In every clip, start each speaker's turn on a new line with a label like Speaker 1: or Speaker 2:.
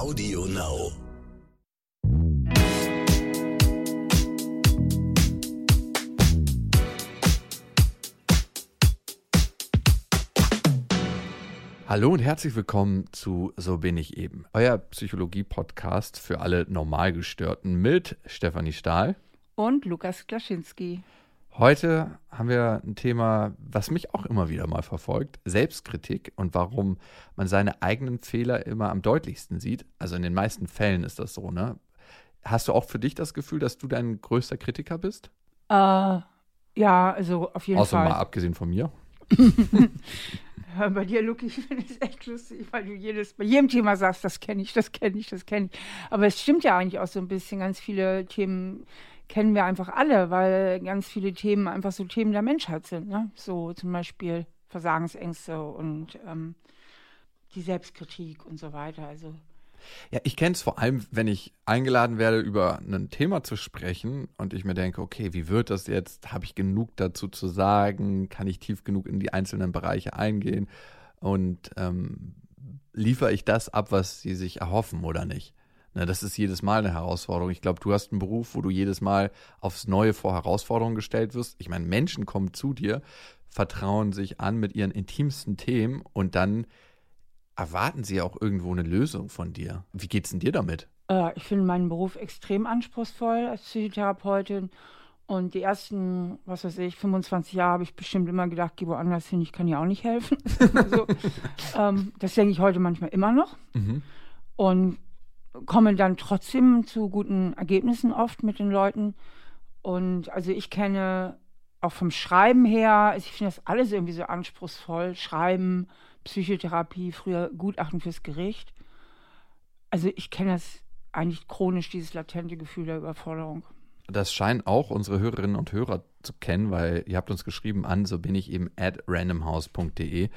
Speaker 1: Audio Now.
Speaker 2: Hallo und herzlich willkommen zu So bin ich eben, euer Psychologie-Podcast für alle Normalgestörten mit Stefanie Stahl
Speaker 3: und Lukas Klaschinski.
Speaker 2: Heute haben wir ein Thema, was mich auch immer wieder mal verfolgt, Selbstkritik und warum man seine eigenen Fehler immer am deutlichsten sieht. Also in den meisten Fällen ist das so, ne? Hast du auch für dich das Gefühl, dass du dein größter Kritiker bist?
Speaker 3: Äh, ja, also auf jeden
Speaker 2: Außer
Speaker 3: Fall.
Speaker 2: mal abgesehen von mir.
Speaker 3: Bei dir, Luki, ich finde es echt lustig, weil du jedes, bei jedem Thema sagst, das kenne ich, das kenne ich, das kenne ich. Aber es stimmt ja eigentlich auch so ein bisschen. Ganz viele Themen kennen wir einfach alle, weil ganz viele Themen einfach so Themen der Menschheit sind. Ne? So zum Beispiel Versagensängste und ähm, die Selbstkritik und so weiter. Also
Speaker 2: Ja, ich kenne es vor allem, wenn ich eingeladen werde, über ein Thema zu sprechen und ich mir denke, okay, wie wird das jetzt? Habe ich genug dazu zu sagen? Kann ich tief genug in die einzelnen Bereiche eingehen? Und ähm, liefere ich das ab, was sie sich erhoffen oder nicht? Na, das ist jedes Mal eine Herausforderung. Ich glaube, du hast einen Beruf, wo du jedes Mal aufs Neue vor Herausforderungen gestellt wirst. Ich meine, Menschen kommen zu dir, vertrauen sich an mit ihren intimsten Themen und dann erwarten sie auch irgendwo eine Lösung von dir. Wie geht's denn dir damit?
Speaker 3: äh, ich finde meinen Beruf extrem anspruchsvoll als Psychotherapeutin. Und die ersten, was weiß ich, 25 Jahre habe ich bestimmt immer gedacht, geh woanders hin, ich kann dir auch nicht helfen. so, ähm, das denke ich heute manchmal immer noch.
Speaker 2: Mhm.
Speaker 3: und komme dann trotzdem zu guten Ergebnissen oft mit den Leuten. Und also ich kenne auch vom Schreiben her, ich finde das alles irgendwie so anspruchsvoll. Schreiben, Psychotherapie, früher Gutachten fürs Gericht. Also ich kenne das eigentlich chronisch, dieses latente Gefühl der Überforderung.
Speaker 2: Das scheinen auch unsere Hörerinnen und Hörer zu kennen, weil ihr habt uns geschrieben an, so bin ich eben at randomhouse.de.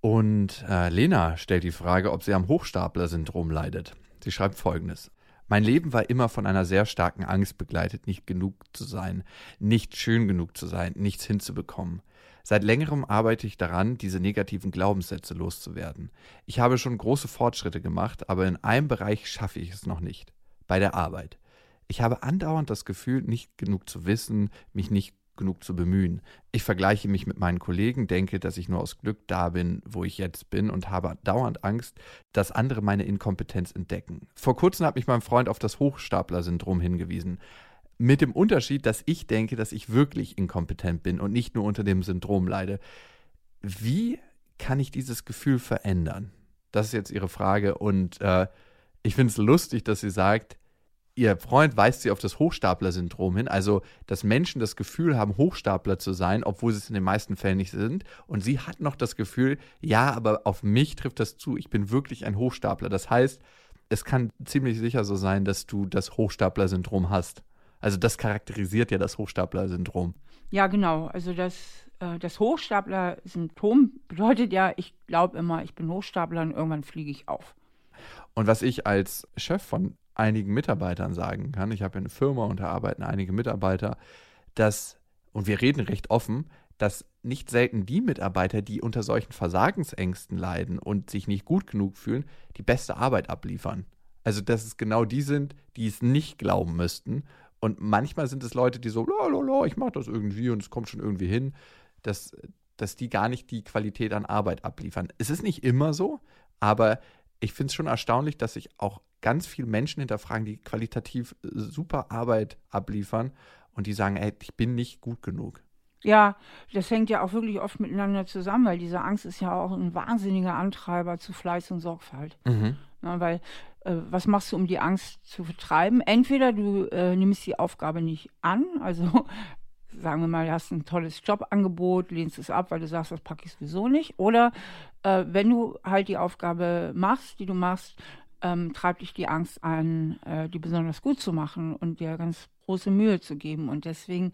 Speaker 2: Und äh, Lena stellt die Frage, ob sie am Hochstapler-Syndrom leidet. Sie schreibt folgendes. Mein Leben war immer von einer sehr starken Angst begleitet, nicht genug zu sein, nicht schön genug zu sein, nichts hinzubekommen. Seit längerem arbeite ich daran, diese negativen Glaubenssätze loszuwerden. Ich habe schon große Fortschritte gemacht, aber in einem Bereich schaffe ich es noch nicht. Bei der Arbeit. Ich habe andauernd das Gefühl, nicht genug zu wissen, mich nicht genug zu bemühen. Ich vergleiche mich mit meinen Kollegen, denke, dass ich nur aus Glück da bin, wo ich jetzt bin und habe dauernd Angst, dass andere meine Inkompetenz entdecken. Vor kurzem hat mich mein Freund auf das Hochstapler-Syndrom hingewiesen. Mit dem Unterschied, dass ich denke, dass ich wirklich inkompetent bin und nicht nur unter dem Syndrom leide. Wie kann ich dieses Gefühl verändern? Das ist jetzt ihre Frage und äh, ich finde es lustig, dass sie sagt, ihr Freund weist sie auf das Hochstapler-Syndrom hin, also dass Menschen das Gefühl haben, Hochstapler zu sein, obwohl sie es in den meisten Fällen nicht sind. Und sie hat noch das Gefühl, ja, aber auf mich trifft das zu, ich bin wirklich ein Hochstapler. Das heißt, es kann ziemlich sicher so sein, dass du das Hochstapler-Syndrom hast. Also das charakterisiert ja das Hochstapler-Syndrom.
Speaker 3: Ja, genau. Also das, äh, das Hochstapler-Symptom bedeutet ja, ich glaube immer, ich bin Hochstapler und irgendwann fliege ich auf.
Speaker 2: Und was ich als Chef von einigen Mitarbeitern sagen kann, ich habe eine Firma und da arbeiten einige Mitarbeiter, dass, und wir reden recht offen, dass nicht selten die Mitarbeiter, die unter solchen Versagensängsten leiden und sich nicht gut genug fühlen, die beste Arbeit abliefern. Also, dass es genau die sind, die es nicht glauben müssten. Und manchmal sind es Leute, die so, la, ich mache das irgendwie und es kommt schon irgendwie hin, dass, dass die gar nicht die Qualität an Arbeit abliefern. Es ist nicht immer so, aber ich finde es schon erstaunlich, dass sich auch ganz viele Menschen hinterfragen, die qualitativ äh, super Arbeit abliefern und die sagen, ey, ich bin nicht gut genug.
Speaker 3: Ja, das hängt ja auch wirklich oft miteinander zusammen, weil diese Angst ist ja auch ein wahnsinniger Antreiber zu Fleiß und Sorgfalt.
Speaker 2: Mhm.
Speaker 3: Na, weil, äh, was machst du, um die Angst zu vertreiben? Entweder du äh, nimmst die Aufgabe nicht an, also sagen wir mal, du hast ein tolles Jobangebot, lehnst es ab, weil du sagst, das packe ich sowieso nicht. Oder äh, wenn du halt die Aufgabe machst, die du machst, ähm, treibt dich die Angst an, äh, die besonders gut zu machen und dir ganz große Mühe zu geben. Und deswegen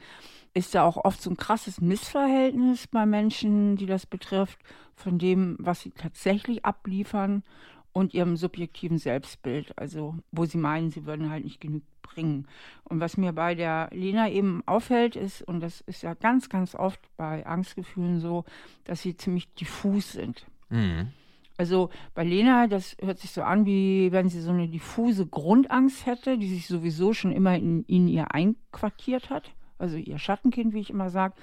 Speaker 3: ist da auch oft so ein krasses Missverhältnis bei Menschen, die das betrifft, von dem, was sie tatsächlich abliefern und ihrem subjektiven Selbstbild, also wo sie meinen, sie würden halt nicht genug bringen. Und was mir bei der Lena eben auffällt, ist, und das ist ja ganz, ganz oft bei Angstgefühlen so, dass sie ziemlich diffus sind.
Speaker 2: Mhm.
Speaker 3: Also bei Lena, das hört sich so an, wie wenn sie so eine diffuse Grundangst hätte, die sich sowieso schon immer in, in ihr einquartiert hat. Also ihr Schattenkind, wie ich immer sage.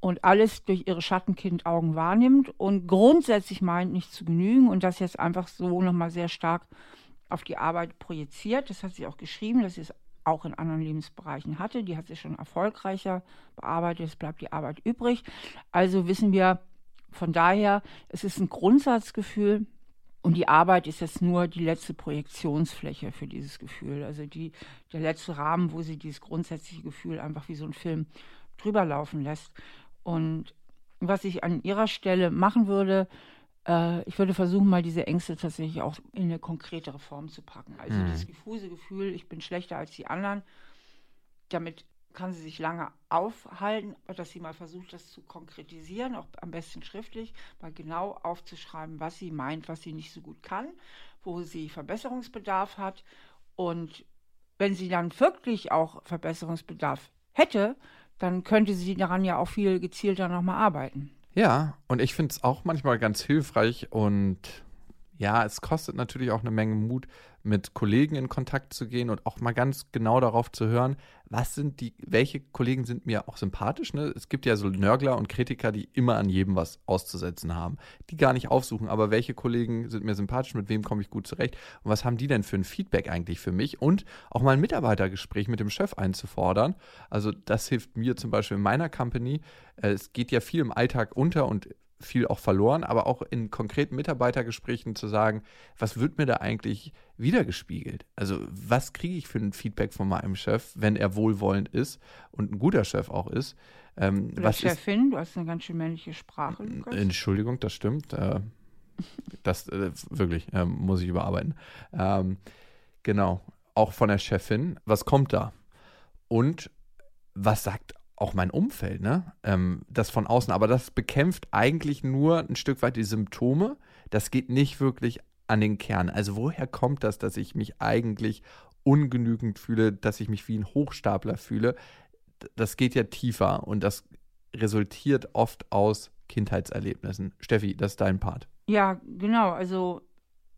Speaker 3: Und alles durch ihre Schattenkind-Augen wahrnimmt und grundsätzlich meint, nicht zu genügen und das jetzt einfach so nochmal sehr stark auf die Arbeit projiziert. Das hat sie auch geschrieben, dass sie es auch in anderen Lebensbereichen hatte. Die hat sie schon erfolgreicher bearbeitet. Es bleibt die Arbeit übrig. Also wissen wir von daher, es ist ein Grundsatzgefühl. Und die Arbeit ist jetzt nur die letzte Projektionsfläche für dieses Gefühl. Also die, der letzte Rahmen, wo sie dieses grundsätzliche Gefühl einfach wie so ein Film drüber laufen lässt. Und was ich an ihrer Stelle machen würde, äh, ich würde versuchen, mal diese Ängste tatsächlich auch in eine konkretere Form zu packen. Also mhm. das diffuse Gefühl, ich bin schlechter als die anderen, damit kann sie sich lange aufhalten, dass sie mal versucht, das zu konkretisieren, auch am besten schriftlich, mal genau aufzuschreiben, was sie meint, was sie nicht so gut kann, wo sie Verbesserungsbedarf hat. Und wenn sie dann wirklich auch Verbesserungsbedarf hätte, dann könnte sie daran ja auch viel gezielter nochmal arbeiten.
Speaker 2: Ja, und ich finde es auch manchmal ganz hilfreich und ja, es kostet natürlich auch eine Menge Mut, mit Kollegen in Kontakt zu gehen und auch mal ganz genau darauf zu hören, was sind die, welche Kollegen sind mir auch sympathisch. Ne? Es gibt ja so Nörgler und Kritiker, die immer an jedem was auszusetzen haben, die gar nicht aufsuchen, aber welche Kollegen sind mir sympathisch, mit wem komme ich gut zurecht und was haben die denn für ein Feedback eigentlich für mich und auch mal ein Mitarbeitergespräch mit dem Chef einzufordern. Also das hilft mir zum Beispiel in meiner Company. Äh, es geht ja viel im Alltag unter und viel auch verloren, aber auch in konkreten Mitarbeitergesprächen zu sagen, was wird mir da eigentlich wiedergespiegelt? Also was kriege ich für ein Feedback von meinem Chef, wenn er wohlwollend ist und ein guter Chef auch ist?
Speaker 3: Ähm, Oder was Chefin, ist, du hast eine ganz schön männliche Sprache.
Speaker 2: Lukas. Entschuldigung, das stimmt. Äh, das äh, wirklich äh, muss ich überarbeiten. Ähm, genau, auch von der Chefin. Was kommt da? Und was sagt auch mein Umfeld, ne? Ähm, das von außen. Aber das bekämpft eigentlich nur ein Stück weit die Symptome. Das geht nicht wirklich an den Kern. Also woher kommt das, dass ich mich eigentlich ungenügend fühle, dass ich mich wie ein Hochstapler fühle? Das geht ja tiefer und das resultiert oft aus Kindheitserlebnissen. Steffi, das ist dein Part.
Speaker 3: Ja, genau. Also,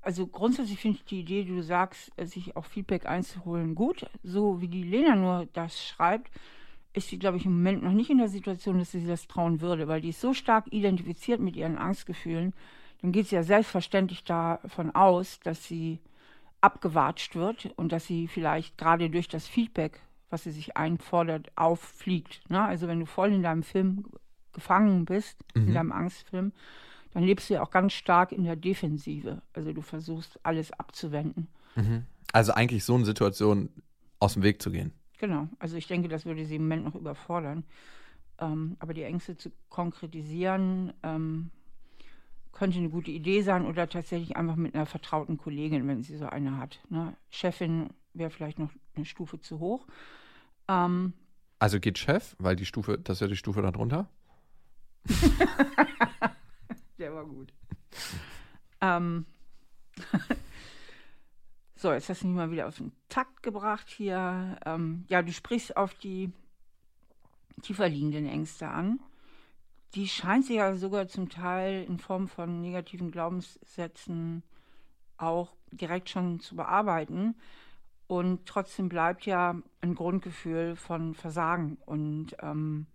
Speaker 3: also grundsätzlich finde ich die Idee, die du sagst, sich auch Feedback einzuholen, gut. So wie die Lena nur das schreibt, ist sie, glaube ich, im Moment noch nicht in der Situation, dass sie das trauen würde, weil die ist so stark identifiziert mit ihren Angstgefühlen. Dann geht sie ja selbstverständlich davon aus, dass sie abgewatscht wird und dass sie vielleicht gerade durch das Feedback, was sie sich einfordert, auffliegt. Ne? Also wenn du voll in deinem Film gefangen bist, mhm. in deinem Angstfilm, dann lebst du ja auch ganz stark in der Defensive. Also du versuchst alles abzuwenden.
Speaker 2: Mhm. Also eigentlich so eine Situation aus dem Weg zu gehen.
Speaker 3: Genau, also ich denke, das würde sie im Moment noch überfordern. Ähm, aber die Ängste zu konkretisieren ähm, könnte eine gute Idee sein oder tatsächlich einfach mit einer vertrauten Kollegin, wenn sie so eine hat. Ne? Chefin wäre vielleicht noch eine Stufe zu hoch.
Speaker 2: Ähm, also geht Chef, weil die Stufe, das wäre die Stufe darunter?
Speaker 3: Der war gut. ähm, So, jetzt hast du mich mal wieder auf den Takt gebracht hier. Ähm, ja, du sprichst auf die tiefer liegenden Ängste an. Die scheint sich ja sogar zum Teil in Form von negativen Glaubenssätzen auch direkt schon zu bearbeiten. Und trotzdem bleibt ja ein Grundgefühl von Versagen. Und ähm,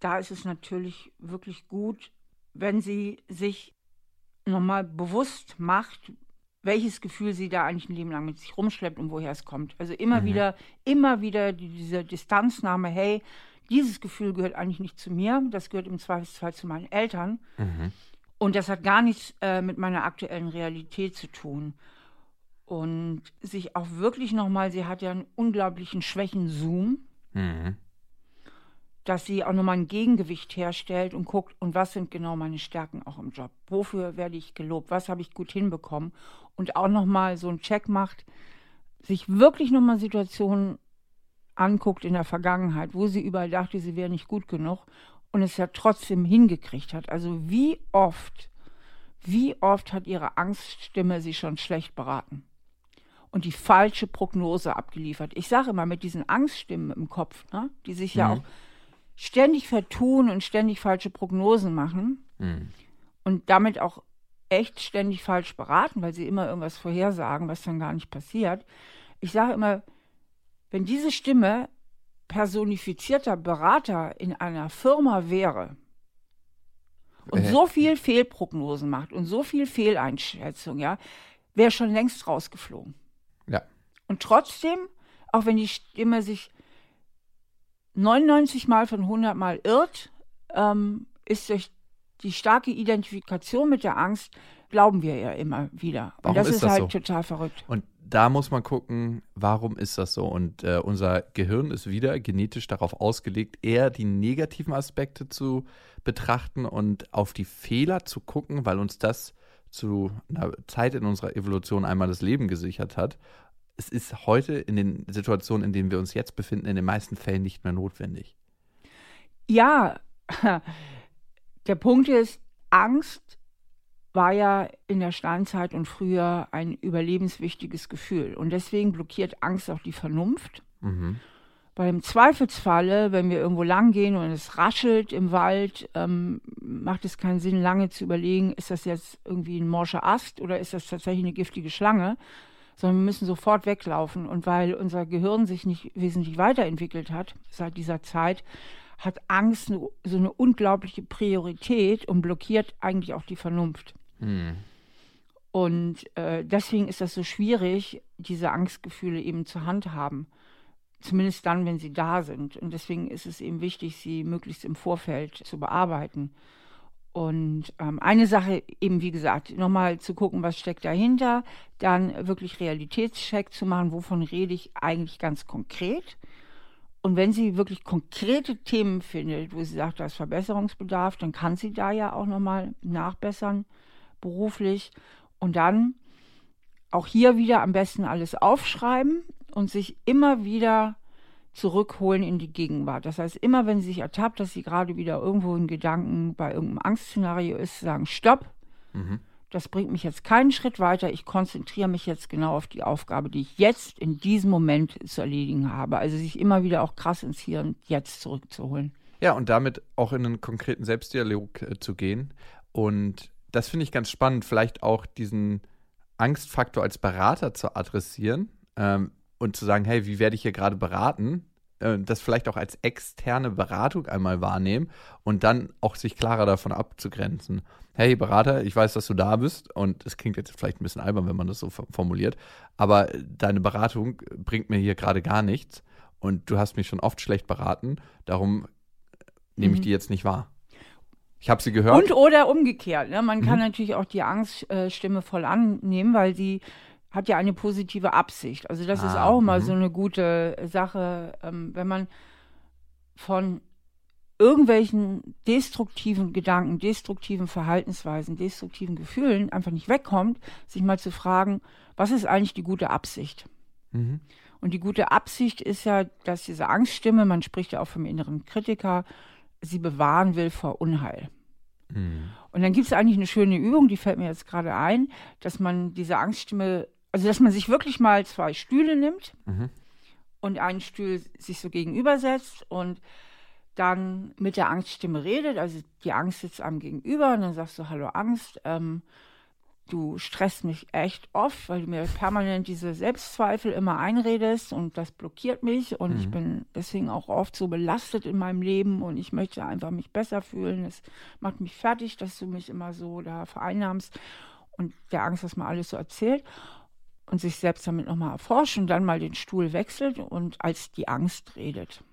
Speaker 3: da ist es natürlich wirklich gut, wenn sie sich nochmal bewusst macht, welches Gefühl sie da eigentlich ein Leben lang mit sich rumschleppt und woher es kommt. Also immer mhm. wieder, immer wieder diese Distanznahme, hey, dieses Gefühl gehört eigentlich nicht zu mir, das gehört im Zweifelsfall zu meinen Eltern. Mhm. Und das hat gar nichts äh, mit meiner aktuellen Realität zu tun. Und sich auch wirklich nochmal, sie hat ja einen unglaublichen Schwächen-Zoom. Mhm dass sie auch nochmal ein Gegengewicht herstellt und guckt, und was sind genau meine Stärken auch im Job? Wofür werde ich gelobt? Was habe ich gut hinbekommen? Und auch nochmal so einen Check macht, sich wirklich nochmal Situationen anguckt in der Vergangenheit, wo sie überall dachte, sie wäre nicht gut genug und es ja trotzdem hingekriegt hat. Also wie oft, wie oft hat ihre Angststimme sie schon schlecht beraten und die falsche Prognose abgeliefert. Ich sage immer mit diesen Angststimmen im Kopf, ne, die sich mhm. ja auch ständig vertun und ständig falsche Prognosen machen. Mhm. und damit auch echt ständig falsch beraten, weil sie immer irgendwas vorhersagen, was dann gar nicht passiert. Ich sage immer, wenn diese Stimme personifizierter Berater in einer Firma wäre und
Speaker 2: Äh.
Speaker 3: so viel Fehlprognosen macht und so viel Fehleinschätzung, ja, wäre schon längst rausgeflogen.
Speaker 2: Ja.
Speaker 3: Und trotzdem, auch wenn die Stimme sich 99 Mal von 100 Mal irrt, ähm, ist durch die starke Identifikation mit der Angst, glauben wir ja immer wieder. Und
Speaker 2: Warum
Speaker 3: das
Speaker 2: ist
Speaker 3: ist,
Speaker 2: das
Speaker 3: halt
Speaker 2: so?
Speaker 3: total verrückt.
Speaker 2: Und da muss man gucken, warum ist das so? Und äh, unser Gehirn ist wieder genetisch darauf ausgelegt, eher die negativen Aspekte zu betrachten und auf die Fehler zu gucken, weil uns das zu einer Zeit in unserer Evolution einmal das Leben gesichert hat. Es ist heute in den Situationen, in denen wir uns jetzt befinden, in den meisten Fällen nicht mehr notwendig.
Speaker 3: Ja, der Punkt ist, Angst war ja in der Steinzeit und früher ein überlebenswichtiges Gefühl. Und deswegen blockiert Angst auch die Vernunft.
Speaker 2: Mhm.
Speaker 3: Weil im Zweifelsfalle, wenn wir irgendwo lang gehen und es raschelt im Wald, ähm, macht es keinen Sinn, lange zu überlegen, ist das jetzt irgendwie ein morscher Ast oder ist das tatsächlich eine giftige Schlange, sondern wir müssen sofort weglaufen. Und weil unser Gehirn sich nicht wesentlich weiterentwickelt hat seit dieser Zeit, hat Angst so eine unglaubliche Priorität und blockiert eigentlich auch die Vernunft.
Speaker 2: Hm.
Speaker 3: Und äh, deswegen ist das so schwierig, diese Angstgefühle eben zur Hand haben. Zumindest dann, wenn sie da sind. Und deswegen ist es eben wichtig, sie möglichst im Vorfeld zu bearbeiten. Und ähm, eine Sache eben, wie gesagt, nochmal zu gucken, was steckt dahinter, dann wirklich Realitätscheck zu machen, wovon rede ich eigentlich ganz konkret. Und wenn sie wirklich konkrete Themen findet, wo sie sagt, da ist Verbesserungsbedarf, dann kann sie da ja auch nochmal nachbessern, beruflich. Und dann auch hier wieder am besten alles aufschreiben und sich immer wieder zurückholen in die Gegenwart. Das heißt, immer wenn sie sich ertappt, dass sie gerade wieder irgendwo in Gedanken bei irgendeinem Angstszenario ist, sagen, stopp,
Speaker 2: Mhm.
Speaker 3: Das bringt mich jetzt keinen Schritt weiter. Ich konzentriere mich jetzt genau auf die Aufgabe, die ich jetzt in diesem Moment zu erledigen habe. Also sich immer wieder auch krass ins Hier und Jetzt zurückzuholen.
Speaker 2: Ja, und damit auch in einen konkreten Selbstdialog äh, zu gehen. Und das finde ich ganz spannend, vielleicht auch diesen Angstfaktor als Berater zu adressieren ähm, und zu sagen, hey, wie werde ich hier gerade beraten? Äh, das vielleicht auch als externe Beratung einmal wahrnehmen und dann auch sich klarer davon abzugrenzen. Hey, Berater, ich weiß, dass du da bist und es klingt jetzt vielleicht ein bisschen albern, wenn man das so formuliert, aber deine Beratung bringt mir hier gerade gar nichts und du hast mich schon oft schlecht beraten, darum nehme ich
Speaker 3: Mhm.
Speaker 2: die jetzt nicht wahr. Ich habe sie gehört.
Speaker 3: Und oder umgekehrt. Ne? Man kann
Speaker 2: Mhm.
Speaker 3: natürlich auch die Angststimme voll annehmen, weil sie hat ja eine positive Absicht. Also das ist
Speaker 2: Ah,
Speaker 3: auch mal
Speaker 2: mhm.
Speaker 3: so eine gute Sache, ähm, wenn man von irgendwelchen destruktiven Gedanken, destruktiven Verhaltensweisen, destruktiven Gefühlen einfach nicht wegkommt, sich mal zu fragen, was ist eigentlich die gute Absicht?
Speaker 2: Mhm.
Speaker 3: Und die gute Absicht ist ja, dass diese Angststimme, man spricht ja auch vom inneren Kritiker, sie bewahren will vor Unheil.
Speaker 2: Mhm.
Speaker 3: Und dann gibt es eigentlich eine schöne Übung, die fällt mir jetzt gerade ein, dass man diese Angststimme, also dass man sich wirklich mal zwei Stühle nimmt
Speaker 2: Mhm.
Speaker 3: und einen Stuhl sich so gegenübersetzt und dann mit der Angststimme redet. Also die Angst sitzt einem gegenüber und dann sagst du, hallo Angst, ähm, du stresst mich echt oft, weil du mir permanent diese Selbstzweifel immer einredest und das blockiert mich und ich
Speaker 2: Mhm.
Speaker 3: bin deswegen auch oft so belastet in meinem Leben und ich möchte einfach mich besser fühlen. Es macht mich fertig, dass du mich immer so da vereinnahmst und der Angst, dass man alles so erzählt und sich selbst damit nochmal erforscht und dann mal den Stuhl wechselt und als die Angst redet.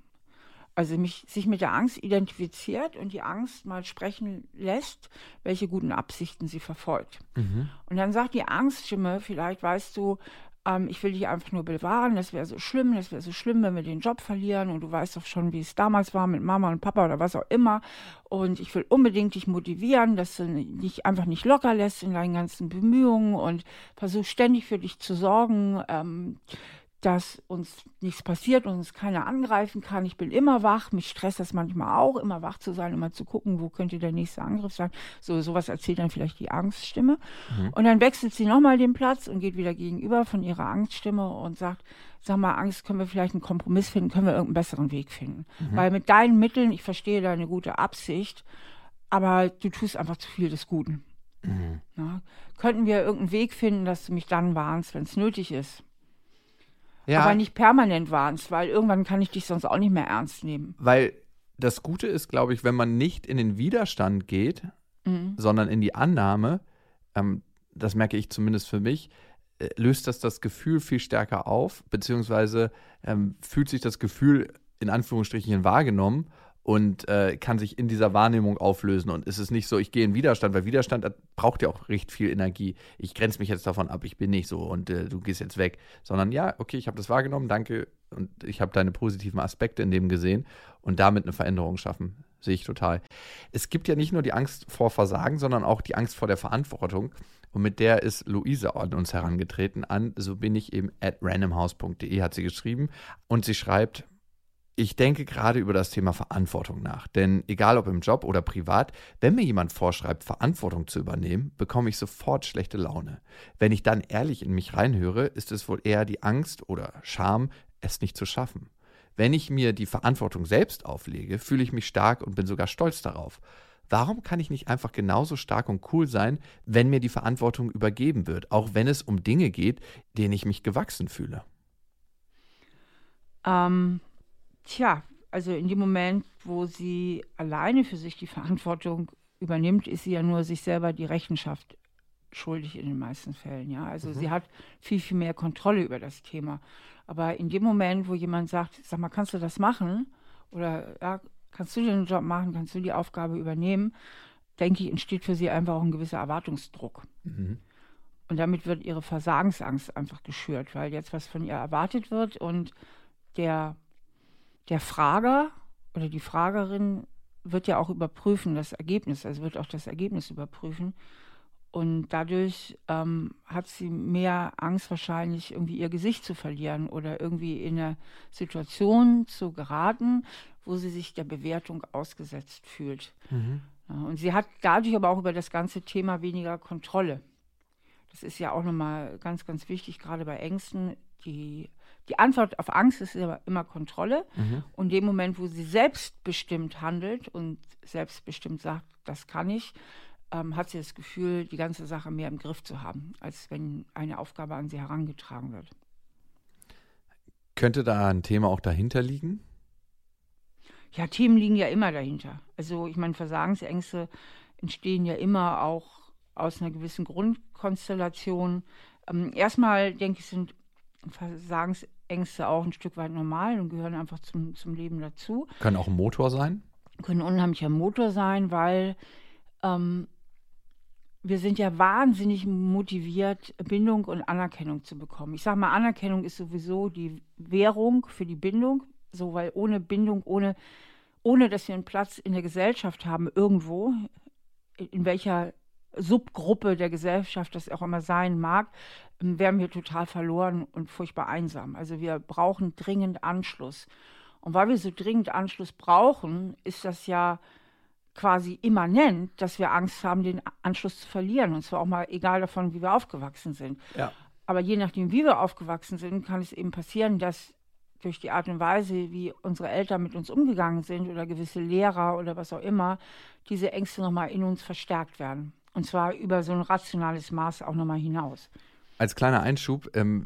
Speaker 3: Also mich, sich mit der Angst identifiziert und die Angst mal sprechen lässt, welche guten Absichten sie verfolgt.
Speaker 2: Mhm.
Speaker 3: Und dann sagt die Angststimme, vielleicht weißt du, ähm, ich will dich einfach nur bewahren, das wäre so schlimm, das wäre so schlimm, wenn wir den Job verlieren und du weißt doch schon, wie es damals war mit Mama und Papa oder was auch immer. Und ich will unbedingt dich motivieren, dass du dich einfach nicht locker lässt in deinen ganzen Bemühungen und versuch ständig für dich zu sorgen. Ähm, dass uns nichts passiert und uns keiner angreifen kann. Ich bin immer wach, mich stresst das manchmal auch, immer wach zu sein, immer zu gucken, wo könnte der nächste Angriff sein. So sowas erzählt dann vielleicht die Angststimme.
Speaker 2: Mhm.
Speaker 3: Und dann wechselt sie nochmal den Platz und geht wieder gegenüber von ihrer Angststimme und sagt, sag mal, Angst, können wir vielleicht einen Kompromiss finden, können wir irgendeinen besseren Weg finden.
Speaker 2: Mhm.
Speaker 3: Weil mit deinen Mitteln, ich verstehe deine gute Absicht, aber du tust einfach zu viel des Guten. Mhm. Ja, könnten wir irgendeinen Weg finden, dass du mich dann warnst, wenn es nötig ist? Ja. Aber nicht permanent warnst, weil irgendwann kann ich dich sonst auch nicht mehr ernst nehmen.
Speaker 2: Weil das Gute ist, glaube ich, wenn man nicht in den Widerstand geht, mhm. sondern in die Annahme, ähm, das merke ich zumindest für mich, äh, löst das das Gefühl viel stärker auf, beziehungsweise ähm, fühlt sich das Gefühl in Anführungsstrichen wahrgenommen und äh, kann sich in dieser Wahrnehmung auflösen. Und es ist nicht so, ich gehe in Widerstand, weil Widerstand braucht ja auch recht viel Energie. Ich grenze mich jetzt davon ab, ich bin nicht so und äh, du gehst jetzt weg. Sondern ja, okay, ich habe das wahrgenommen, danke. Und ich habe deine positiven Aspekte in dem gesehen und damit eine Veränderung schaffen. Sehe ich total. Es gibt ja nicht nur die Angst vor Versagen, sondern auch die Angst vor der Verantwortung. Und mit der ist Luise an uns herangetreten. An so bin ich eben at randomhouse.de hat sie geschrieben. Und sie schreibt, ich denke gerade über das Thema Verantwortung nach. Denn egal ob im Job oder privat, wenn mir jemand vorschreibt, Verantwortung zu übernehmen, bekomme ich sofort schlechte Laune. Wenn ich dann ehrlich in mich reinhöre, ist es wohl eher die Angst oder Scham, es nicht zu schaffen. Wenn ich mir die Verantwortung selbst auflege, fühle ich mich stark und bin sogar stolz darauf. Warum kann ich nicht einfach genauso stark und cool sein, wenn mir die Verantwortung übergeben wird, auch wenn es um Dinge geht, denen ich mich gewachsen fühle?
Speaker 3: Ähm, Tja, also in dem Moment, wo sie alleine für sich die Verantwortung übernimmt, ist sie ja nur sich selber die Rechenschaft schuldig in den meisten Fällen. Ja, also mhm. sie hat viel, viel mehr Kontrolle über das Thema. Aber in dem Moment, wo jemand sagt, sag mal, kannst du das machen? Oder ja, kannst du den Job machen? Kannst du die Aufgabe übernehmen? Denke ich, entsteht für sie einfach auch ein gewisser Erwartungsdruck. Mhm. Und damit wird ihre Versagensangst einfach geschürt, weil jetzt was von ihr erwartet wird und der der Frager oder die Fragerin wird ja auch überprüfen, das Ergebnis, also wird auch das Ergebnis überprüfen. Und dadurch ähm, hat sie mehr Angst wahrscheinlich, irgendwie ihr Gesicht zu verlieren oder irgendwie in eine Situation zu geraten, wo sie sich der Bewertung ausgesetzt fühlt. Mhm. Und sie hat dadurch aber auch über das ganze Thema weniger Kontrolle. Das ist ja auch nochmal ganz, ganz wichtig, gerade bei Ängsten. Die die Antwort auf Angst ist immer, immer Kontrolle. Mhm. Und dem Moment, wo sie selbstbestimmt handelt und selbstbestimmt sagt, das kann ich, ähm, hat sie das Gefühl, die ganze Sache mehr im Griff zu haben, als wenn eine Aufgabe an sie herangetragen wird.
Speaker 2: Könnte da ein Thema auch dahinter liegen?
Speaker 3: Ja, Themen liegen ja immer dahinter. Also ich meine, Versagensängste entstehen ja immer auch aus einer gewissen Grundkonstellation. Ähm, erstmal, denke ich, sind Versagensängste Ängste auch ein Stück weit normal und gehören einfach zum, zum Leben dazu.
Speaker 2: Können auch ein Motor sein?
Speaker 3: Können ein unheimlicher Motor sein, weil ähm, wir sind ja wahnsinnig motiviert, Bindung und Anerkennung zu bekommen. Ich sage mal, Anerkennung ist sowieso die Währung für die Bindung, so weil ohne Bindung, ohne, ohne dass wir einen Platz in der Gesellschaft haben, irgendwo, in welcher Subgruppe der Gesellschaft das auch immer sein mag, wären wir total verloren und furchtbar einsam. Also wir brauchen dringend Anschluss. Und weil wir so dringend Anschluss brauchen, ist das ja quasi immanent, dass wir Angst haben, den Anschluss zu verlieren. Und zwar auch mal egal davon, wie wir aufgewachsen sind. Ja. Aber je nachdem, wie wir aufgewachsen sind, kann es eben passieren, dass durch die Art und Weise, wie unsere Eltern mit uns umgegangen sind oder gewisse Lehrer oder was auch immer, diese Ängste nochmal in uns verstärkt werden. Und zwar über so ein rationales Maß auch nochmal hinaus.
Speaker 2: Als kleiner Einschub ähm,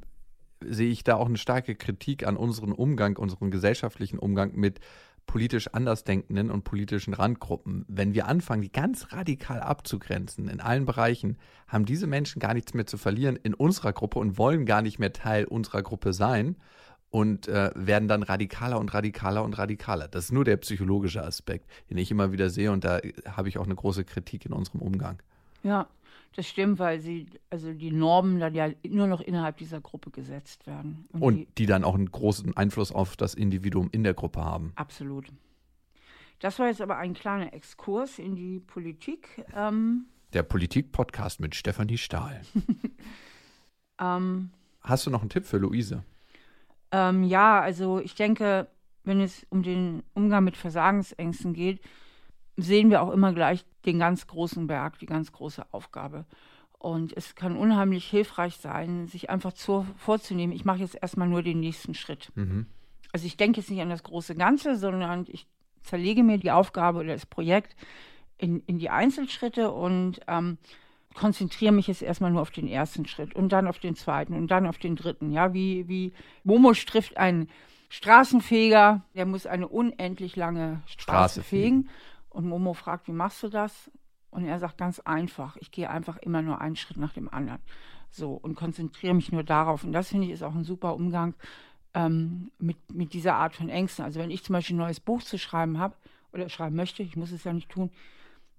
Speaker 2: sehe ich da auch eine starke Kritik an unseren Umgang, unseren gesellschaftlichen Umgang mit politisch Andersdenkenden und politischen Randgruppen. Wenn wir anfangen, die ganz radikal abzugrenzen in allen Bereichen, haben diese Menschen gar nichts mehr zu verlieren in unserer Gruppe und wollen gar nicht mehr Teil unserer Gruppe sein und äh, werden dann radikaler und radikaler und radikaler. Das ist nur der psychologische Aspekt, den ich immer wieder sehe und da habe ich auch eine große Kritik in unserem Umgang.
Speaker 3: Ja, das stimmt, weil sie, also die Normen dann ja nur noch innerhalb dieser Gruppe gesetzt werden.
Speaker 2: Und, Und die, die, dann auch einen großen Einfluss auf das Individuum in der Gruppe haben.
Speaker 3: Absolut. Das war jetzt aber ein kleiner Exkurs in die Politik. Ähm,
Speaker 2: der Politik-Podcast mit Stefanie Stahl. ähm, Hast du noch einen Tipp für Luise?
Speaker 3: Ähm, ja, also ich denke, wenn es um den Umgang mit Versagensängsten geht, sehen wir auch immer gleich den ganz großen Berg, die ganz große Aufgabe. Und es kann unheimlich hilfreich sein, sich einfach zu, vorzunehmen, ich mache jetzt erstmal nur den nächsten Schritt. Mhm. Also ich denke jetzt nicht an das große Ganze, sondern ich zerlege mir die Aufgabe oder das Projekt in, in die Einzelschritte und ähm, konzentriere mich jetzt erstmal nur auf den ersten Schritt und dann auf den zweiten und dann auf den dritten. Ja, wie, wie Momo trifft einen Straßenfeger, der muss eine unendlich lange Straße, Straße fegen. Und Momo fragt, wie machst du das? Und er sagt ganz einfach, ich gehe einfach immer nur einen Schritt nach dem anderen. So, und konzentriere mich nur darauf. Und das finde ich ist auch ein super Umgang ähm, mit, mit dieser Art von Ängsten. Also wenn ich zum Beispiel ein neues Buch zu schreiben habe oder schreiben möchte, ich muss es ja nicht tun,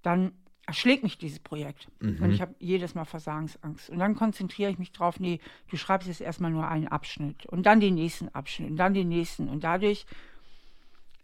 Speaker 3: dann erschlägt mich dieses Projekt. Mhm. Und ich habe jedes Mal Versagensangst. Und dann konzentriere ich mich drauf, nee, du schreibst jetzt erstmal nur einen Abschnitt und dann den nächsten Abschnitt und dann den nächsten. Und dadurch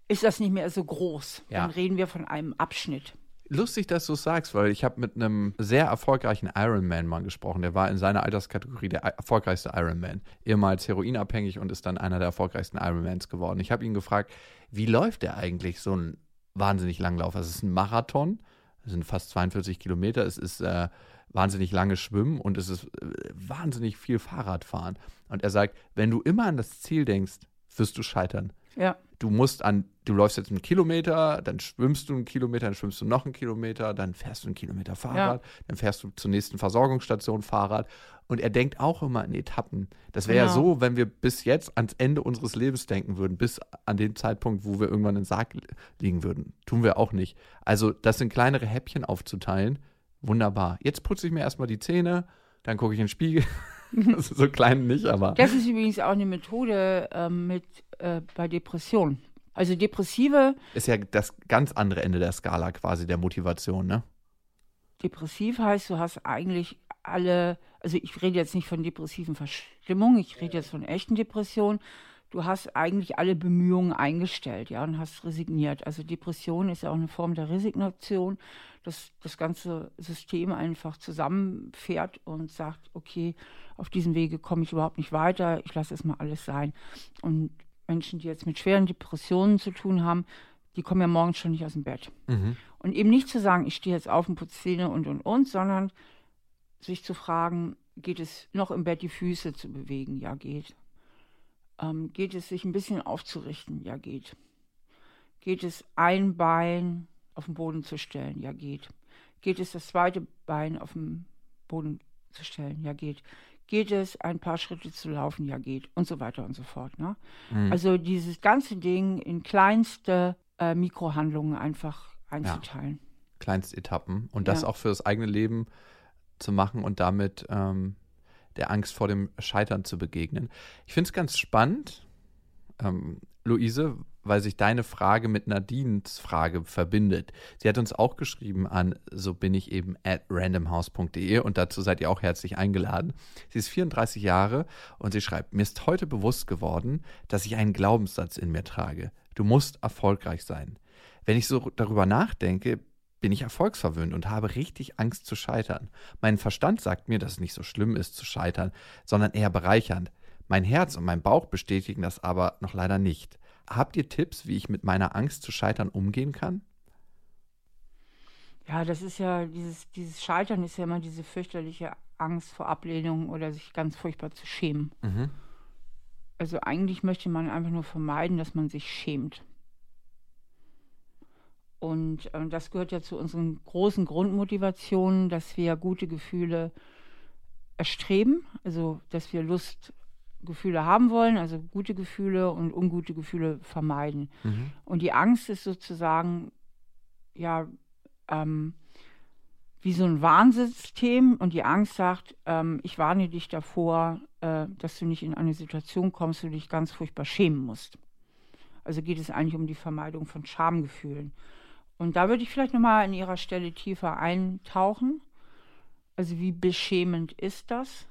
Speaker 3: ist das nicht mehr so groß. Ja. Dann reden wir von einem Abschnitt.
Speaker 2: Lustig, dass du es sagst, weil ich habe mit einem sehr erfolgreichen Ironman-Mann gesprochen. Der war in seiner Alterskategorie der erfolgreichste Ironman. Ehemals heroinabhängig und ist dann einer der erfolgreichsten Ironmans geworden. Ich habe ihn gefragt, wie läuft der eigentlich so ein wahnsinnig Langlauf? Also es ist ein Marathon, es sind fast 42 Kilometer, es ist äh, wahnsinnig lange Schwimmen und es ist äh, wahnsinnig viel Fahrradfahren. Und er sagt, wenn du immer an das Ziel denkst, wirst du scheitern.
Speaker 3: Ja
Speaker 2: du musst an, du läufst jetzt einen Kilometer, dann schwimmst du einen Kilometer, dann schwimmst du noch einen Kilometer, dann fährst du einen Kilometer Fahrrad, ja. dann fährst du zur nächsten Versorgungsstation Fahrrad. Und er denkt auch immer in Etappen. Das wäre genau. ja so, wenn wir bis jetzt ans Ende unseres Lebens denken würden, bis an den Zeitpunkt, wo wir irgendwann im Sarg liegen würden. Tun wir auch nicht. Also, das sind kleinere Häppchen aufzuteilen. Wunderbar. Jetzt putze ich mir erstmal die Zähne, dann gucke ich in den Spiegel. Also so klein nicht, aber.
Speaker 3: Das ist übrigens auch eine Methode äh, mit äh, bei Depressionen. Also Depressive.
Speaker 2: Ist ja das ganz andere Ende der Skala quasi der Motivation, ne?
Speaker 3: Depressiv heißt, du hast eigentlich alle, also ich rede jetzt nicht von depressiven Verstimmungen, ich rede jetzt von echten Depressionen. Du hast eigentlich alle Bemühungen eingestellt, ja, und hast resigniert. Also Depression ist ja auch eine Form der Resignation, dass das ganze System einfach zusammenfährt und sagt, okay, auf diesem Wege komme ich überhaupt nicht weiter, ich lasse es mal alles sein. Und Menschen, die jetzt mit schweren Depressionen zu tun haben, die kommen ja morgens schon nicht aus dem Bett. Mhm. Und eben nicht zu sagen, ich stehe jetzt auf und putze Zähne und und und, sondern sich zu fragen, geht es noch im Bett die Füße zu bewegen? Ja, geht. Ähm, geht es sich ein bisschen aufzurichten? Ja, geht. Geht es ein Bein auf den Boden zu stellen? Ja, geht. Geht es das zweite Bein auf den Boden zu stellen? Ja, geht. Geht es, ein paar Schritte zu laufen? Ja, geht. Und so weiter und so fort. Ne? Mhm. Also dieses ganze Ding in kleinste äh, Mikrohandlungen einfach einzuteilen. Ja.
Speaker 2: Kleinstetappen. Und das ja. auch für das eigene Leben zu machen und damit ähm, der Angst vor dem Scheitern zu begegnen. Ich finde es ganz spannend, ähm, Luise, weil sich deine Frage mit Nadines Frage verbindet. Sie hat uns auch geschrieben an, so bin ich eben at randomhouse.de und dazu seid ihr auch herzlich eingeladen. Sie ist 34 Jahre und sie schreibt, mir ist heute bewusst geworden, dass ich einen Glaubenssatz in mir trage. Du musst erfolgreich sein. Wenn ich so darüber nachdenke, bin ich erfolgsverwöhnt und habe richtig Angst zu scheitern. Mein Verstand sagt mir, dass es nicht so schlimm ist zu scheitern, sondern eher bereichernd. Mein Herz und mein Bauch bestätigen das aber noch leider nicht. Habt ihr Tipps, wie ich mit meiner Angst zu scheitern umgehen kann?
Speaker 3: Ja, das ist ja, dieses, dieses Scheitern ist ja immer diese fürchterliche Angst vor Ablehnung oder sich ganz furchtbar zu schämen. Mhm. Also eigentlich möchte man einfach nur vermeiden, dass man sich schämt. Und äh, das gehört ja zu unseren großen Grundmotivationen, dass wir gute Gefühle erstreben, also dass wir Lustgefühle haben wollen, also gute Gefühle und ungute Gefühle vermeiden. Mhm. Und die Angst ist sozusagen ja ähm, wie so ein Warnsystem und die Angst sagt, ähm, ich warne dich davor, äh, dass du nicht in eine Situation kommst, wo du dich ganz furchtbar schämen musst. Also geht es eigentlich um die Vermeidung von Schamgefühlen. Und da würde ich vielleicht nochmal an Ihrer Stelle tiefer eintauchen. Also wie beschämend ist das?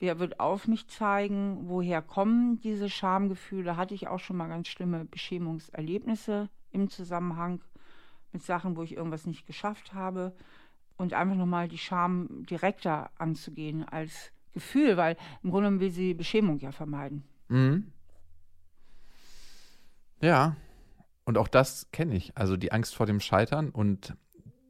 Speaker 3: Wer wird auf mich zeigen? Woher kommen diese Schamgefühle? Hatte ich auch schon mal ganz schlimme Beschämungserlebnisse im Zusammenhang mit Sachen, wo ich irgendwas nicht geschafft habe. Und einfach nochmal die Scham direkter anzugehen als Gefühl, weil im Grunde will sie Beschämung ja vermeiden.
Speaker 2: Mhm. Ja, und auch das kenne ich. Also die Angst vor dem Scheitern und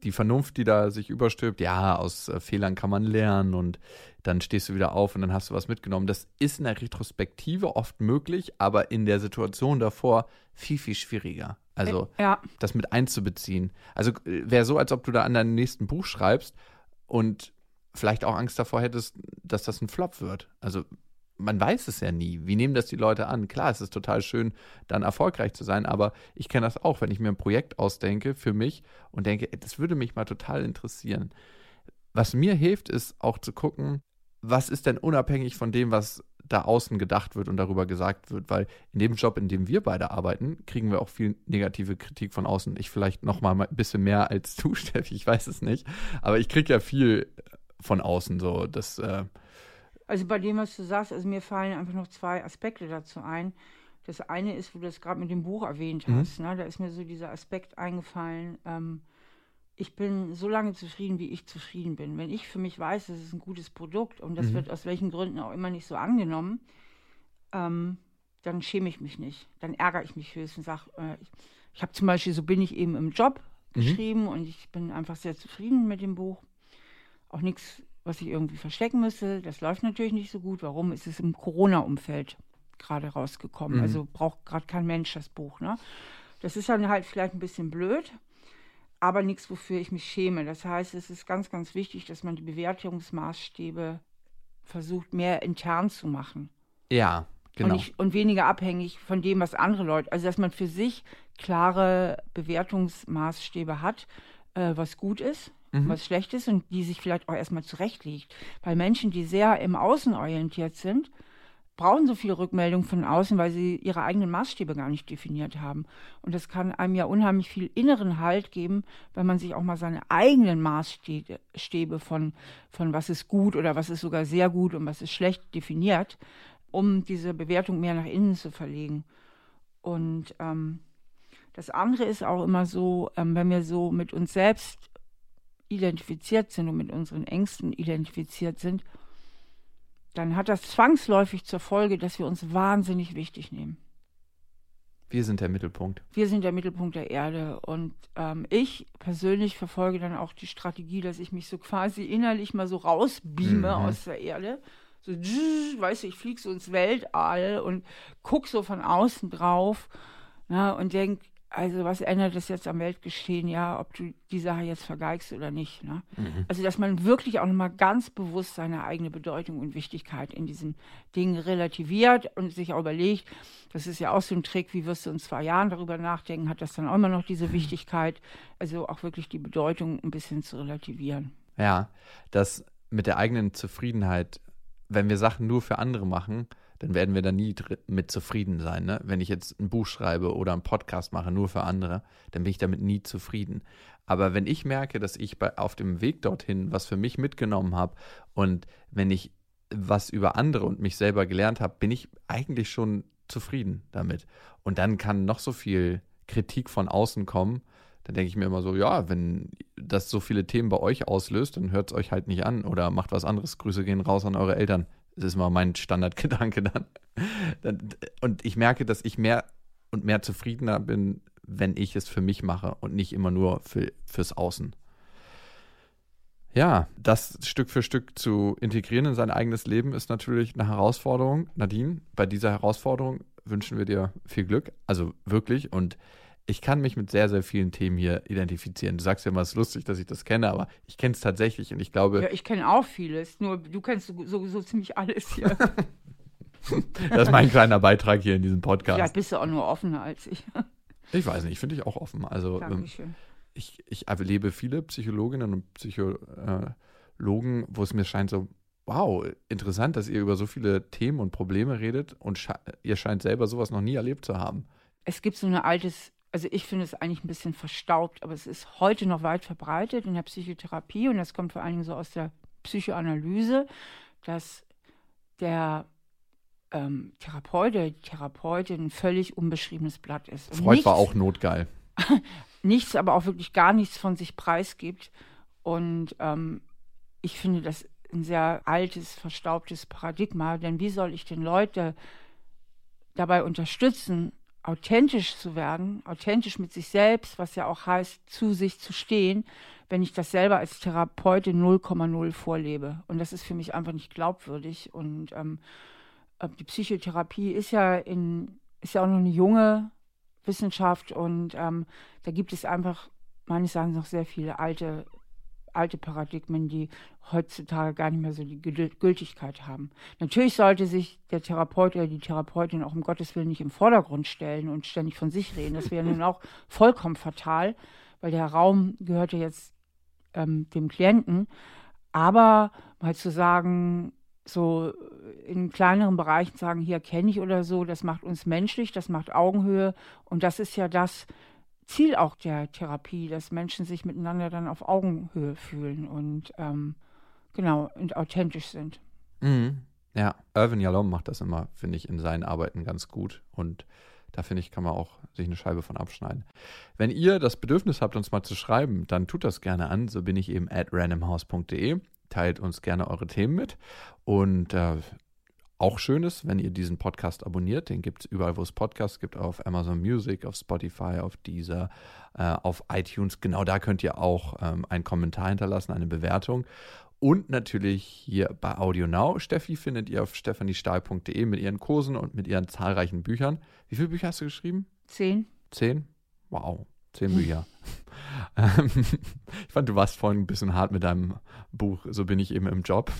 Speaker 2: die Vernunft, die da sich überstülpt, ja, aus äh, Fehlern kann man lernen und dann stehst du wieder auf und dann hast du was mitgenommen. Das ist in der Retrospektive oft möglich, aber in der Situation davor viel, viel schwieriger. Also
Speaker 3: Äh, ja.
Speaker 2: das mit einzubeziehen. Also wäre so, als ob du da an deinem nächsten Buch schreibst und vielleicht auch Angst davor hättest, dass das ein Flop wird. Also man weiß es ja nie. Wie nehmen das die Leute an? Klar, es ist total schön, dann erfolgreich zu sein, aber ich kenne das auch, wenn ich mir ein Projekt ausdenke für mich und denke, das würde mich mal total interessieren. Was mir hilft, ist auch zu gucken, was ist denn unabhängig von dem, was da außen gedacht wird und darüber gesagt wird, weil in dem Job, in dem wir beide arbeiten, kriegen wir auch viel negative Kritik von außen. Ich vielleicht noch mal ein bisschen mehr als du, Steffi, ich weiß es nicht, aber ich kriege ja viel von außen so, das äh,
Speaker 3: Also bei dem, was du sagst, also mir fallen einfach noch zwei Aspekte dazu ein. Das eine ist, wo du das gerade mit dem Buch erwähnt
Speaker 2: Mhm.
Speaker 3: hast, ne? da ist mir so dieser Aspekt eingefallen. Ähm, ich bin so lange zufrieden, wie ich zufrieden bin. Wenn ich für mich weiß, das ist ein gutes Produkt und das
Speaker 2: Mhm.
Speaker 3: wird aus welchen Gründen auch immer nicht so angenommen, ähm, dann schäme ich mich nicht. Dann ärgere ich mich höchstens. Sag, äh, ich ich habe zum Beispiel, so bin ich eben im Job
Speaker 2: Mhm.
Speaker 3: geschrieben und ich bin einfach sehr zufrieden mit dem Buch. Auch nichts, was ich irgendwie verstecken müsste. Das läuft natürlich nicht so gut. Warum? Es ist im Corona-Umfeld gerade rausgekommen.
Speaker 2: Mhm.
Speaker 3: Also braucht gerade kein Mensch das Buch. Ne? Das ist dann halt vielleicht ein bisschen blöd, aber nichts, wofür ich mich schäme. Das heißt, es ist ganz, ganz wichtig, dass man die Bewertungsmaßstäbe versucht, mehr intern zu machen.
Speaker 2: ja, genau.
Speaker 3: Und, nicht, und weniger abhängig von dem, was andere Leute, also dass man für sich klare Bewertungsmaßstäbe hat, äh, was gut ist,
Speaker 2: Mhm.
Speaker 3: was schlecht ist und die sich vielleicht auch erstmal zurechtlegt. Weil Menschen, die sehr im Außen orientiert sind, brauchen so viel Rückmeldung von außen, weil sie ihre eigenen Maßstäbe gar nicht definiert haben. Und das kann einem ja unheimlich viel inneren Halt geben, wenn man sich auch mal seine eigenen Maßstäbe Stäbe von, von was ist gut oder was ist sogar sehr gut und was ist schlecht definiert, um diese Bewertung mehr nach innen zu verlegen. Und ähm, das andere ist auch immer so, ähm, wenn wir so mit uns selbst identifiziert sind und mit unseren Ängsten identifiziert sind, dann hat das zwangsläufig zur Folge, dass wir uns wahnsinnig wichtig nehmen.
Speaker 2: Wir sind der Mittelpunkt.
Speaker 3: Wir sind der Mittelpunkt der Erde und ähm, ich persönlich verfolge dann auch die Strategie, dass ich mich so quasi innerlich mal so rausbeame
Speaker 2: Mhm.
Speaker 3: aus der Erde. So, weißt du, ich fliege so ins Weltall und guck so von außen drauf na, und denk, also was ändert das jetzt am Weltgeschehen, ja, ob du die Sache jetzt vergeigst oder nicht. Ne?
Speaker 2: Mhm.
Speaker 3: Also dass man wirklich auch nochmal ganz bewusst seine eigene Bedeutung und Wichtigkeit in diesen Dingen relativiert und sich auch überlegt, das ist ja auch so ein Trick, wie wirst du in zwei Jahren darüber nachdenken, hat das dann auch immer noch diese Wichtigkeit, also auch wirklich die Bedeutung ein bisschen zu relativieren.
Speaker 2: Ja, das mit der eigenen Zufriedenheit, wenn wir Sachen nur für andere machen, dann werden wir da nie mit zufrieden sein. Ne? Wenn ich jetzt ein Buch schreibe oder einen Podcast mache nur für andere, dann bin ich damit nie zufrieden. Aber wenn ich merke, dass ich bei, auf dem Weg dorthin was für mich mitgenommen habe und wenn ich was über andere und mich selber gelernt habe, bin ich eigentlich schon zufrieden damit. Und dann kann noch so viel Kritik von außen kommen. Dann denke ich mir immer so, ja, wenn das so viele Themen bei euch auslöst, dann hört es euch halt nicht an oder macht was anderes. Grüße gehen raus an eure Eltern. Das ist mal mein Standardgedanke dann. Und ich merke, dass ich mehr und mehr zufriedener bin, wenn ich es für mich mache und nicht immer nur für, fürs Außen. Ja, das Stück für Stück zu integrieren in sein eigenes Leben ist natürlich eine Herausforderung. Nadine, bei dieser Herausforderung wünschen wir dir viel Glück. Also wirklich. Und ich kann mich mit sehr, sehr vielen Themen hier identifizieren. Du sagst ja immer, es ist lustig, dass ich das kenne, aber ich kenne es tatsächlich und ich glaube,
Speaker 3: Ja, ich kenne auch vieles, nur du kennst so- sowieso ziemlich alles hier.
Speaker 2: das ist mein kleiner Beitrag hier in diesem
Speaker 3: Vielleicht
Speaker 2: Podcast.
Speaker 3: bist du auch nur offener als ich.
Speaker 2: Ich weiß nicht, ich finde dich auch offen. Also ähm,
Speaker 3: Dankeschön.
Speaker 2: ich, ich erlebe viele Psychologinnen und Psychologen, wo es mir scheint so, wow, interessant, dass ihr über so viele Themen und Probleme redet und sche ihr scheint selber sowas noch nie erlebt zu haben.
Speaker 3: Es gibt so ein altes, also ich finde es eigentlich ein bisschen verstaubt, aber es ist heute noch weit verbreitet in der Psychotherapie und das kommt vor allen Dingen so aus der Psychoanalyse, dass der ähm, Therapeut, der Therapeutin ein völlig unbeschriebenes Blatt ist. Und
Speaker 2: Freud
Speaker 3: nichts,
Speaker 2: war auch notgeil.
Speaker 3: nichts, aber auch wirklich gar nichts von sich preisgibt. Und ähm, ich finde das ein sehr altes, verstaubtes Paradigma, denn wie soll ich den Leute dabei unterstützen, authentisch zu werden, authentisch mit sich selbst, was ja auch heißt, zu sich zu stehen, wenn ich das selber als Therapeutin 0,0 vorlebe. Und das ist für mich einfach nicht glaubwürdig. Und ähm, äh, die Psychotherapie ist ja in ist ja auch noch eine junge Wissenschaft und ähm, da gibt es einfach meines Erachtens noch sehr viele alte alte Paradigmen, die heutzutage gar nicht mehr so die Gültigkeit haben. Natürlich sollte sich der Therapeut oder die Therapeutin auch um Gottes Willen nicht im Vordergrund stellen und ständig von sich reden. Das wäre nun auch vollkommen fatal, weil der Raum gehört ja jetzt ähm, dem Klienten. Aber mal zu sagen, so in kleineren Bereichen sagen, hier kenne ich oder so, das macht uns menschlich, das macht Augenhöhe. Und das ist ja das Ziel auch der Therapie, dass Menschen sich miteinander dann auf Augenhöhe fühlen und ähm, genau und authentisch sind.
Speaker 2: Mhm. Ja, Irvin Yalom macht das immer, finde ich, in seinen Arbeiten ganz gut. Und da finde ich, kann man auch sich eine Scheibe von abschneiden. Wenn ihr das Bedürfnis habt, uns mal zu schreiben, dann tut das gerne an. So bin ich eben at randomhouse.de. Teilt uns gerne eure Themen mit. Und äh, auch schön ist, wenn ihr diesen Podcast abonniert. Den gibt es überall, wo es Podcasts gibt, auf Amazon Music, auf Spotify, auf Deezer, äh, auf iTunes. Genau da könnt ihr auch ähm, einen Kommentar hinterlassen, eine Bewertung. Und natürlich hier bei Audio Now. Steffi findet ihr auf stephaniestahl.de mit ihren Kursen und mit ihren zahlreichen Büchern. Wie viele Bücher hast du geschrieben?
Speaker 3: Zehn.
Speaker 2: Zehn? Wow, zehn Bücher. Ähm, ich fand, du warst vorhin ein bisschen hart mit deinem Buch. So bin ich eben im Job.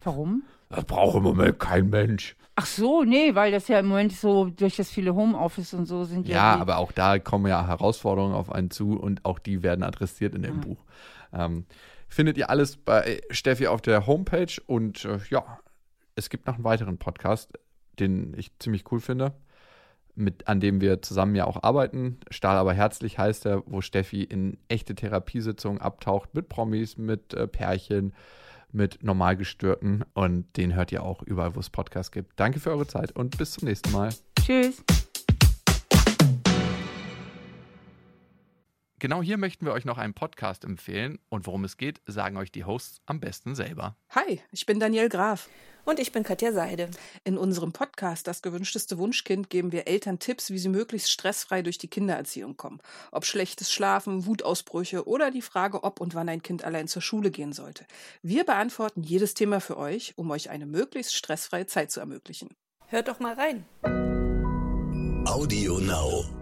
Speaker 3: Warum?
Speaker 2: Das braucht im Moment kein Mensch.
Speaker 3: Ach so, nee, weil das ja im Moment so durch das viele Homeoffice und so sind
Speaker 2: ja. Ja, aber auch da kommen ja Herausforderungen auf einen zu und auch die werden adressiert in dem ja. Buch. Ähm, findet ihr alles bei Steffi auf der Homepage und äh, ja, es gibt noch einen weiteren Podcast, den ich ziemlich cool finde, mit, an dem wir zusammen ja auch arbeiten. Stahl aber herzlich heißt er, wo Steffi in echte Therapiesitzungen abtaucht mit Promis, mit äh, Pärchen, mit Normalgestörten und den hört ihr auch überall, wo es Podcasts gibt. Danke für eure Zeit und bis zum nächsten Mal.
Speaker 3: Tschüss.
Speaker 2: Genau hier möchten wir euch noch einen Podcast empfehlen und worum es geht, sagen euch die Hosts am besten selber.
Speaker 1: Hi, ich bin Daniel Graf.
Speaker 4: Und ich bin Katja Seide.
Speaker 1: In unserem Podcast Das gewünschteste Wunschkind geben wir Eltern Tipps, wie sie möglichst stressfrei durch die Kindererziehung kommen. Ob schlechtes Schlafen, Wutausbrüche oder die Frage, ob und wann ein Kind allein zur Schule gehen sollte. Wir beantworten jedes Thema für euch, um euch eine möglichst stressfreie Zeit zu ermöglichen.
Speaker 4: Hört doch mal rein.
Speaker 5: Audio Now.